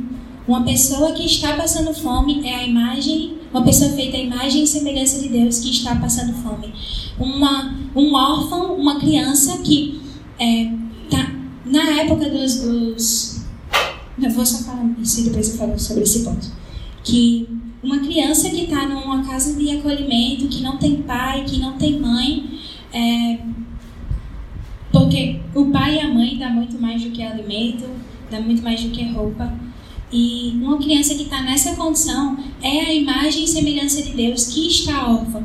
uma pessoa que está passando fome é a imagem, uma pessoa feita à imagem e semelhança de Deus que está passando fome uma, um órfão, uma criança que é, tá, na época dos, dos. Eu vou só falar isso e depois eu falo sobre esse ponto. Que uma criança que está numa casa de acolhimento, que não tem pai, que não tem mãe, é, porque o pai e a mãe dá muito mais do que alimento, dá muito mais do que roupa. E uma criança que está nessa condição é a imagem e semelhança de Deus que está órfã.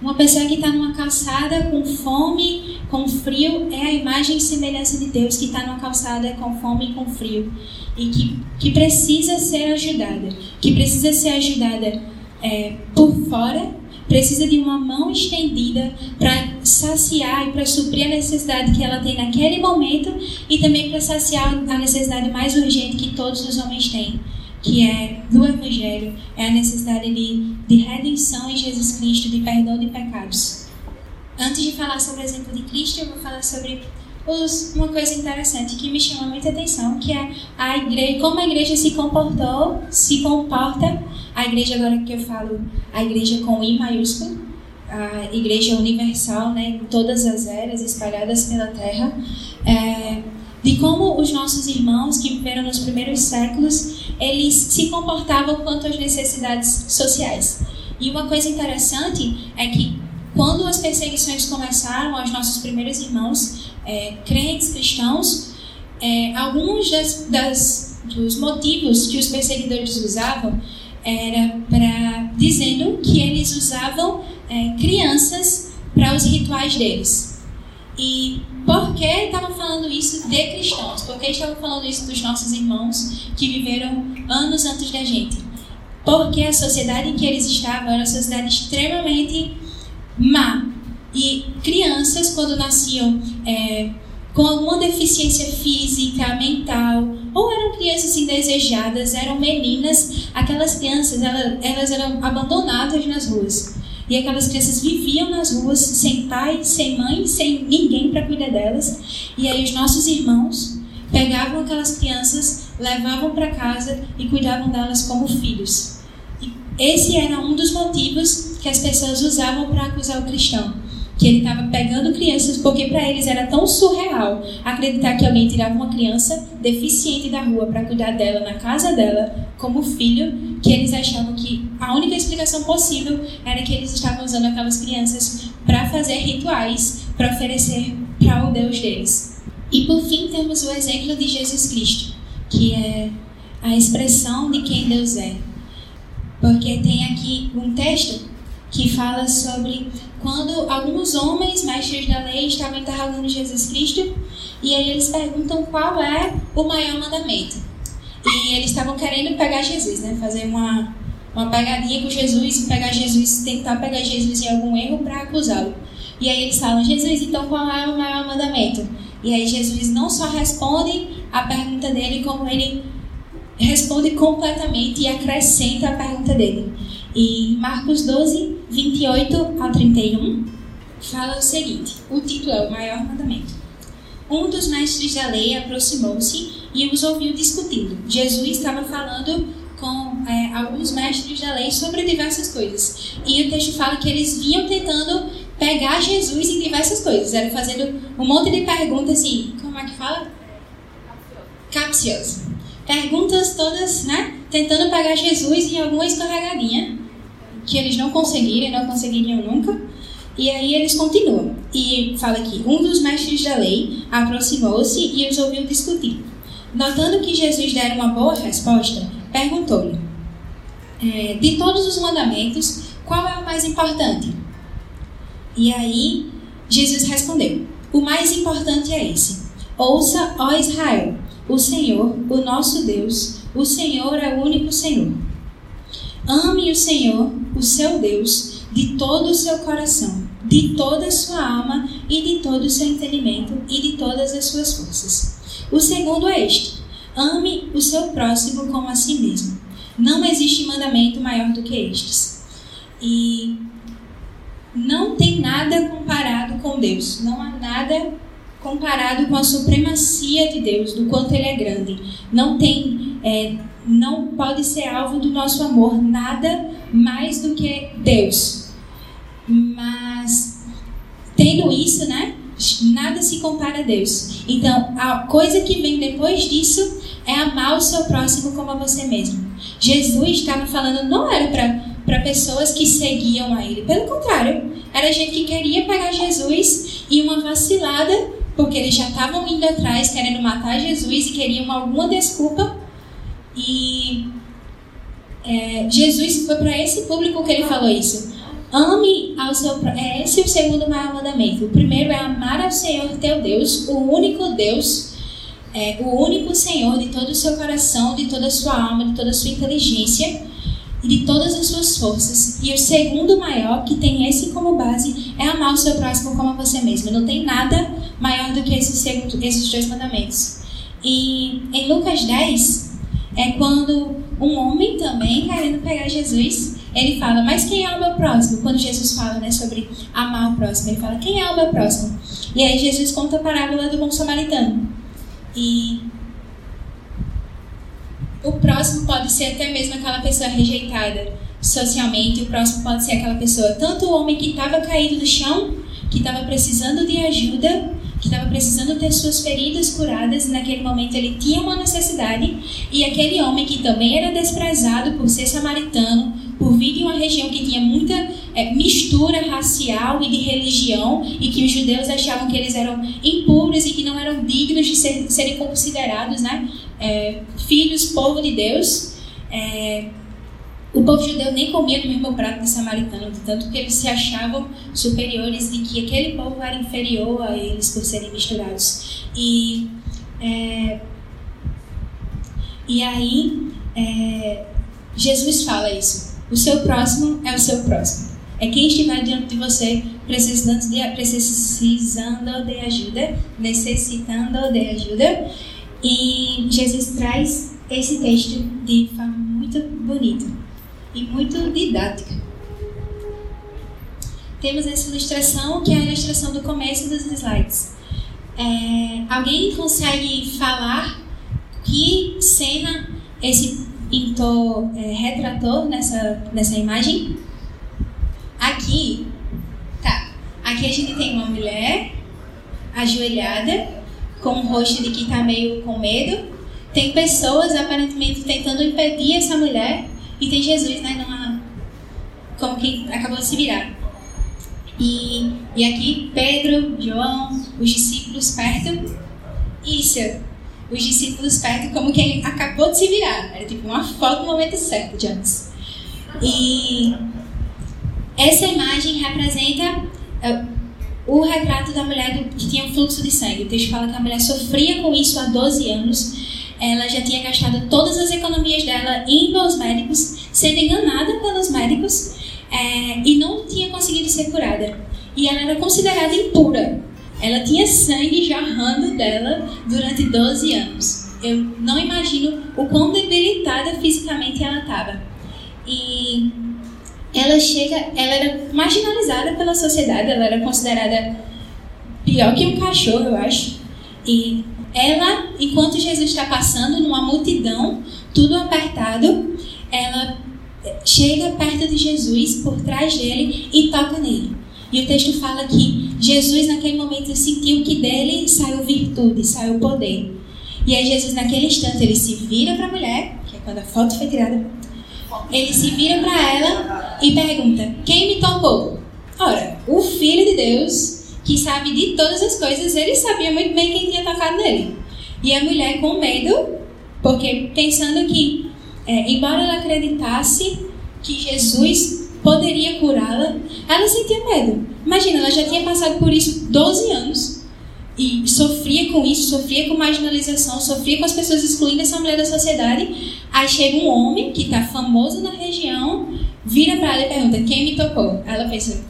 Uma pessoa que está numa calçada com fome, com frio, é a imagem e semelhança de Deus que está numa calçada com fome e com frio. E que, que precisa ser ajudada. Que precisa ser ajudada é, por fora, precisa de uma mão estendida para saciar e para suprir a necessidade que ela tem naquele momento e também para saciar a necessidade mais urgente que todos os homens têm que é do Evangelho, é a necessidade de, de redenção em Jesus Cristo, de perdão de pecados. Antes de falar sobre o exemplo de Cristo, eu vou falar sobre os, uma coisa interessante que me chama muita atenção, que é a igreja, como a igreja se comportou, se comporta, a igreja agora que eu falo, a igreja com I maiúsculo, a igreja universal, né, em todas as eras espalhadas pela terra, é, de como os nossos irmãos que viveram nos primeiros séculos, eles se comportavam quanto às necessidades sociais. E uma coisa interessante é que quando as perseguições começaram aos nossos primeiros irmãos, é, crentes cristãos, é, alguns das, das, dos motivos que os perseguidores usavam era para dizendo que eles usavam é, crianças para os rituais deles. E por que estavam falando isso de cristãos? Por que estavam falando isso dos nossos irmãos que viveram anos antes da gente? porque a sociedade em que eles estavam era uma sociedade extremamente má. E crianças, quando nasciam é, com alguma deficiência física, mental, ou eram crianças indesejadas, eram meninas, aquelas crianças elas, elas eram abandonadas nas ruas. E aquelas crianças viviam nas ruas sem pai, sem mãe, sem ninguém para cuidar delas. E aí os nossos irmãos pegavam aquelas crianças, levavam para casa e cuidavam delas como filhos. E esse era um dos motivos que as pessoas usavam para acusar o cristão que ele estava pegando crianças, porque para eles era tão surreal acreditar que alguém tirava uma criança deficiente da rua para cuidar dela na casa dela como filho, que eles achavam que a única explicação possível era que eles estavam usando aquelas crianças para fazer rituais, para oferecer para o Deus deles. E por fim temos o exemplo de Jesus Cristo, que é a expressão de quem Deus é. Porque tem aqui um texto que fala sobre quando alguns homens, mestres da lei, estavam interrogando Jesus Cristo e aí eles perguntam qual é o maior mandamento. E eles estavam querendo pegar Jesus, né? Fazer uma, uma pegadinha com Jesus e pegar Jesus, tentar pegar Jesus em algum erro para acusá-lo. E aí eles falam, Jesus, então qual é o maior mandamento? E aí Jesus não só responde a pergunta dele, como ele responde completamente e acrescenta a pergunta dele. E Marcos 12, 28 a 31 fala o seguinte: o título é o maior mandamento. Um dos mestres da lei aproximou-se e os ouviu discutindo. Jesus estava falando com é, alguns mestres da lei sobre diversas coisas. E o texto fala que eles vinham tentando pegar Jesus em diversas coisas. Era fazendo um monte de perguntas assim, como é que fala? Capciosas. Perguntas todas, né? Tentando pegar Jesus em alguma escorregadinha que eles não conseguiram, não conseguiriam nunca. E aí eles continuam. E fala aqui: um dos mestres da lei aproximou-se e os ouviu discutir. Notando que Jesus dera uma boa resposta, perguntou-lhe: é, De todos os mandamentos, qual é o mais importante? E aí Jesus respondeu: O mais importante é esse. Ouça, ó Israel, o Senhor, o nosso Deus, o Senhor é o único Senhor. Ame o Senhor, o seu Deus, de todo o seu coração, de toda a sua alma e de todo o seu entendimento e de todas as suas forças. O segundo é este: ame o seu próximo como a si mesmo. Não existe mandamento maior do que estes. E não tem nada comparado com Deus. Não há nada comparado com a supremacia de Deus, do quanto Ele é grande. Não tem é, não pode ser alvo do nosso amor nada mais do que Deus. Mas tendo isso, né? Nada se compara a Deus. Então, a coisa que vem depois disso é amar o seu próximo como a você mesmo. Jesus estava falando, não era para pessoas que seguiam a ele. Pelo contrário, era gente que queria pegar Jesus e uma vacilada, porque eles já estavam indo atrás querendo matar Jesus e queriam alguma desculpa e é, Jesus foi para esse público que ele falou isso. Ame ao seu é esse o segundo maior mandamento. O primeiro é amar ao Senhor teu Deus, o único Deus, é, o único Senhor de todo o seu coração, de toda a sua alma, de toda a sua inteligência e de todas as suas forças. E o segundo maior, que tem esse como base, é amar o seu próximo como a você mesmo. Não tem nada maior do que esses, esses dois mandamentos. E em Lucas 10, é quando um homem também querendo pegar Jesus, ele fala, mas quem é o meu próximo? Quando Jesus fala né, sobre amar o próximo, ele fala, quem é o meu próximo? E aí Jesus conta a parábola do bom samaritano. E o próximo pode ser até mesmo aquela pessoa rejeitada socialmente, o próximo pode ser aquela pessoa, tanto o homem que estava caído no chão, que estava precisando de ajuda, que estava precisando ter suas feridas curadas, e naquele momento ele tinha uma necessidade, e aquele homem que também era desprezado por ser samaritano, por vir de uma região que tinha muita é, mistura racial e de religião, e que os judeus achavam que eles eram impuros e que não eram dignos de ser, serem considerados né, é, filhos, povo de Deus. É, o povo judeu nem comia no mesmo prato de samaritano, tanto que eles se achavam superiores e que aquele povo era inferior a eles por serem misturados. E, é, e aí, é, Jesus fala isso. O seu próximo é o seu próximo. É quem estiver diante de você precisando de, precisando de ajuda, necessitando de ajuda. E Jesus traz esse texto de forma muito bonita e muito didática. Temos essa ilustração, que é a ilustração do começo dos slides. É, alguém consegue falar que cena esse pintor é, retratou nessa, nessa imagem? Aqui, tá. Aqui a gente tem uma mulher ajoelhada, com o rosto de que está meio com medo. Tem pessoas aparentemente tentando impedir essa mulher. E tem Jesus, né, numa, como que acabou de se virar. E, e aqui Pedro, João, os discípulos perto. Isso, os discípulos perto, como que ele acabou de se virar. Era tipo uma foto no momento certo de antes. E essa imagem representa uh, o retrato da mulher do, que tinha um fluxo de sangue. O texto fala que a mulher sofria com isso há 12 anos. Ela já tinha gastado todas as economias dela indo aos médicos, sendo enganada pelos médicos é, e não tinha conseguido ser curada. E ela era considerada impura. Ela tinha sangue jorrando dela durante 12 anos. Eu não imagino o quão debilitada fisicamente ela estava. E ela chega, ela era marginalizada pela sociedade, ela era considerada pior que um cachorro, eu acho. E ela, enquanto Jesus está passando numa multidão, tudo apertado, ela chega perto de Jesus, por trás dele e toca nele. E o texto fala que Jesus, naquele momento, sentiu que dele saiu virtude, saiu poder. E aí, Jesus, naquele instante, ele se vira para a mulher, que é quando a foto foi tirada, ele se vira para ela e pergunta: Quem me tocou? Ora, o Filho de Deus, que sabe de todas as coisas, ele sabia muito bem quem tinha tocado nele. E a mulher, com medo, porque pensando que, é, embora ela acreditasse que Jesus poderia curá-la, ela sentia medo. Imagina, ela já tinha passado por isso 12 anos e sofria com isso, sofria com marginalização, sofria com as pessoas excluindo essa mulher da sociedade. Aí chega um homem que está famoso na região, vira para ela e pergunta: Quem me tocou? Ela pensa: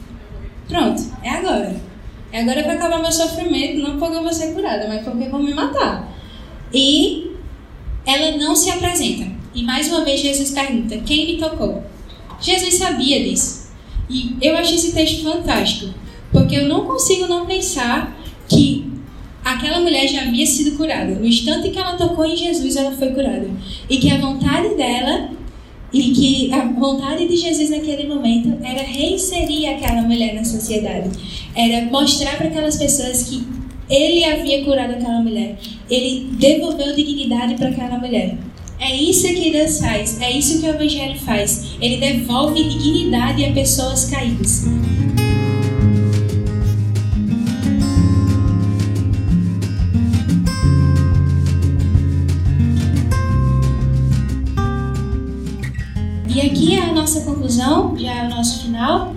Pronto, é agora. É agora para acabar meu sofrimento, não porque eu vou ser curada, mas porque vão me matar. E ela não se apresenta. E mais uma vez Jesus pergunta: Quem me tocou? Jesus sabia disso. E eu acho esse texto fantástico, porque eu não consigo não pensar que aquela mulher já havia sido curada. No instante que ela tocou em Jesus, ela foi curada. E que a vontade dela e que a vontade de Jesus naquele momento era reinserir aquela mulher na sociedade. Era mostrar para aquelas pessoas que ele havia curado aquela mulher. Ele devolveu dignidade para aquela mulher. É isso que Deus faz, é isso que o Evangelho faz. Ele devolve dignidade a pessoas caídas. E aqui é a nossa conclusão, já é o nosso final,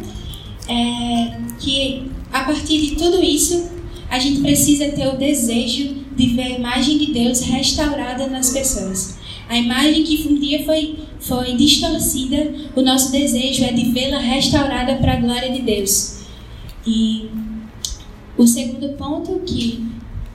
é que a partir de tudo isso, a gente precisa ter o desejo de ver a imagem de Deus restaurada nas pessoas. A imagem que um dia foi, foi distorcida, o nosso desejo é de vê-la restaurada para a glória de Deus. E o segundo ponto que,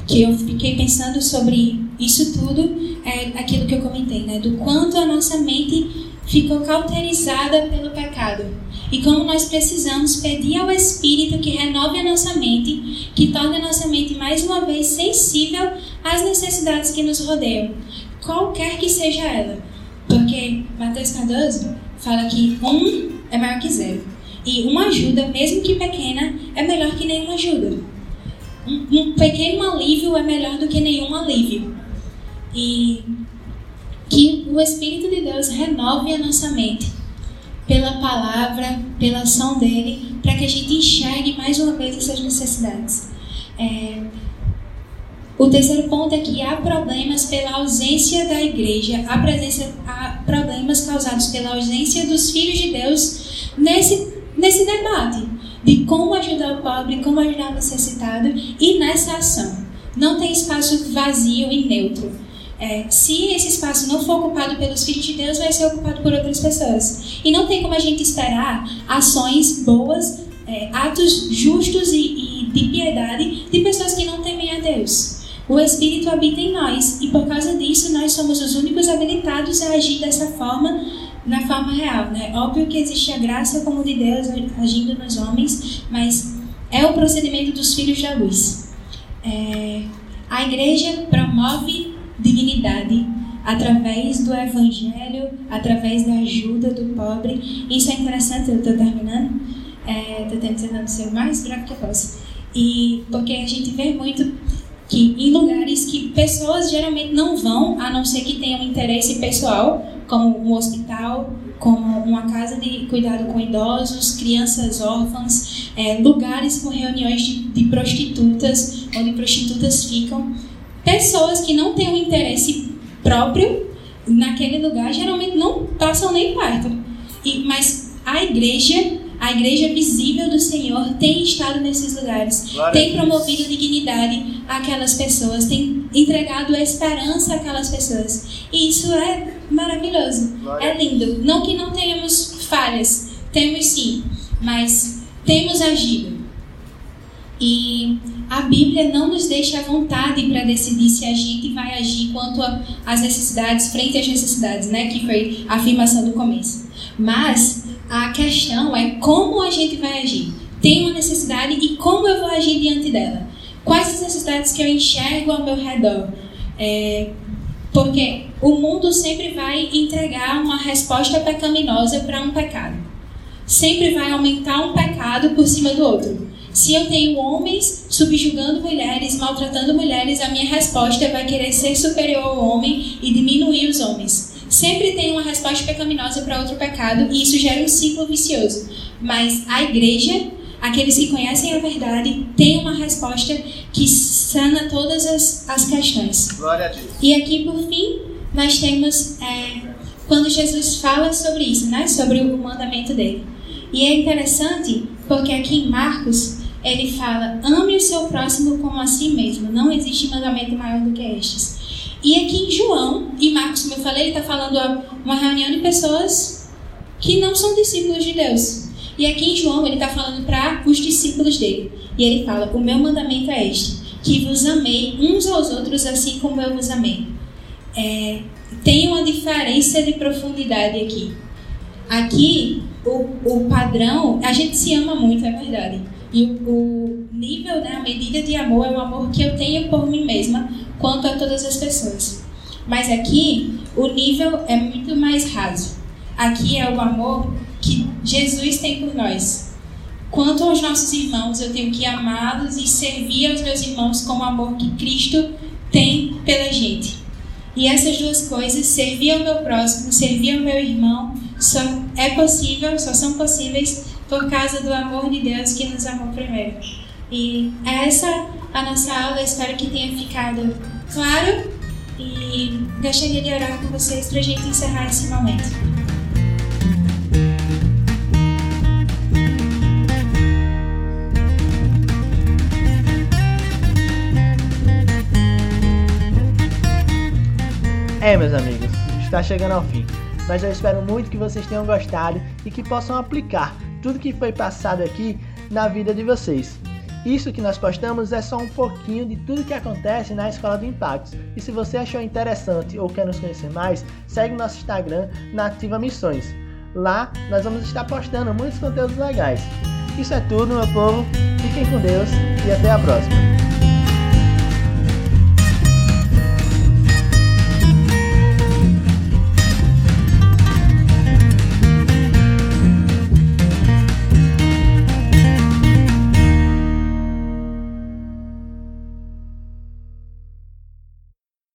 que eu fiquei pensando sobre isso tudo é aquilo que eu comentei, né? Do quanto a nossa mente ficou cauterizada pelo pecado. E como nós precisamos pedir ao Espírito que renove a nossa mente, que torne a nossa mente mais uma vez sensível às necessidades que nos rodeiam qualquer que seja ela. Porque Mateus Cardoso fala que um é maior que zero. E uma ajuda, mesmo que pequena, é melhor que nenhuma ajuda. Um, um pequeno alívio é melhor do que nenhum alívio. E que o Espírito de Deus renove a nossa mente pela palavra, pela ação dele, para que a gente enxergue mais uma vez essas necessidades. É, o terceiro ponto é que há problemas pela ausência da igreja, há, presença, há problemas causados pela ausência dos filhos de Deus nesse, nesse debate de como ajudar o pobre, como ajudar o necessitado e nessa ação. Não tem espaço vazio e neutro. É, se esse espaço não for ocupado pelos filhos de Deus, vai ser ocupado por outras pessoas. E não tem como a gente esperar ações boas, é, atos justos e, e de piedade de pessoas que não temem a Deus. O Espírito habita em nós e por causa disso nós somos os únicos habilitados a agir dessa forma, na forma real. Né? Óbvio que existe a graça como de Deus agindo nos homens, mas é o procedimento dos filhos da luz. É, a igreja promove dignidade através do evangelho, através da ajuda do pobre. Isso é interessante, eu estou terminando. Estou é, tentando ser o mais breve que eu posso. E porque a gente vê muito que em lugares que pessoas geralmente não vão, a não ser que tenham interesse pessoal, como um hospital, como uma casa de cuidado com idosos, crianças órfãs, é, lugares com reuniões de, de prostitutas, onde prostitutas ficam. Pessoas que não têm um interesse próprio naquele lugar geralmente não passam nem perto. E, mas a igreja a igreja visível do Senhor tem estado nesses lugares, tem promovido dignidade àquelas pessoas, tem entregado esperança àquelas pessoas. E isso é maravilhoso, é lindo. Não que não tenhamos falhas, temos sim, mas temos agido. E a Bíblia não nos deixa à vontade para decidir se a gente vai agir quanto às necessidades, frente às necessidades, né? Que foi a afirmação do começo. Mas a questão é como a gente vai agir. Tem uma necessidade e como eu vou agir diante dela. Quais as necessidades que eu enxergo ao meu redor? É, porque o mundo sempre vai entregar uma resposta pecaminosa para um pecado. Sempre vai aumentar um pecado por cima do outro. Se eu tenho homens subjugando mulheres, maltratando mulheres, a minha resposta vai querer ser superior ao homem e diminuir os homens sempre tem uma resposta pecaminosa para outro pecado e isso gera um ciclo vicioso. Mas a igreja, aqueles que conhecem a verdade, tem uma resposta que sana todas as, as questões. Glória a Deus. E aqui, por fim, nós temos é, quando Jesus fala sobre isso, né? sobre o mandamento dele. E é interessante porque aqui em Marcos ele fala: ame o seu próximo como a si mesmo. Não existe mandamento maior do que estes. E aqui em João e Marcos, como eu falei, ele está falando uma reunião de pessoas que não são discípulos de Deus. E aqui em João ele está falando para os discípulos dele. E ele fala: O meu mandamento é este, que vos amei uns aos outros assim como eu vos amei. É, tem uma diferença de profundidade aqui. Aqui, o, o padrão, a gente se ama muito, é verdade. E o, nível, né, a medida de amor é o amor que eu tenho por mim mesma, quanto a todas as pessoas. Mas aqui o nível é muito mais raso. Aqui é o amor que Jesus tem por nós. Quanto aos nossos irmãos, eu tenho que amá-los e servir aos meus irmãos com o amor que Cristo tem pela gente. E essas duas coisas, servir ao meu próximo, servir ao meu irmão, só é possível, só são possíveis por causa do amor de Deus que nos amou primeiro. E essa a nossa aula. Espero que tenha ficado claro e gostaria de orar com vocês para a gente encerrar esse momento. É, meus amigos, está chegando ao fim. Mas eu espero muito que vocês tenham gostado e que possam aplicar tudo que foi passado aqui na vida de vocês. Isso que nós postamos é só um pouquinho de tudo que acontece na Escola do Impactos. E se você achou interessante ou quer nos conhecer mais, segue nosso Instagram Nativa Missões. Lá nós vamos estar postando muitos conteúdos legais. Isso é tudo, meu povo. Fiquem com Deus e até a próxima.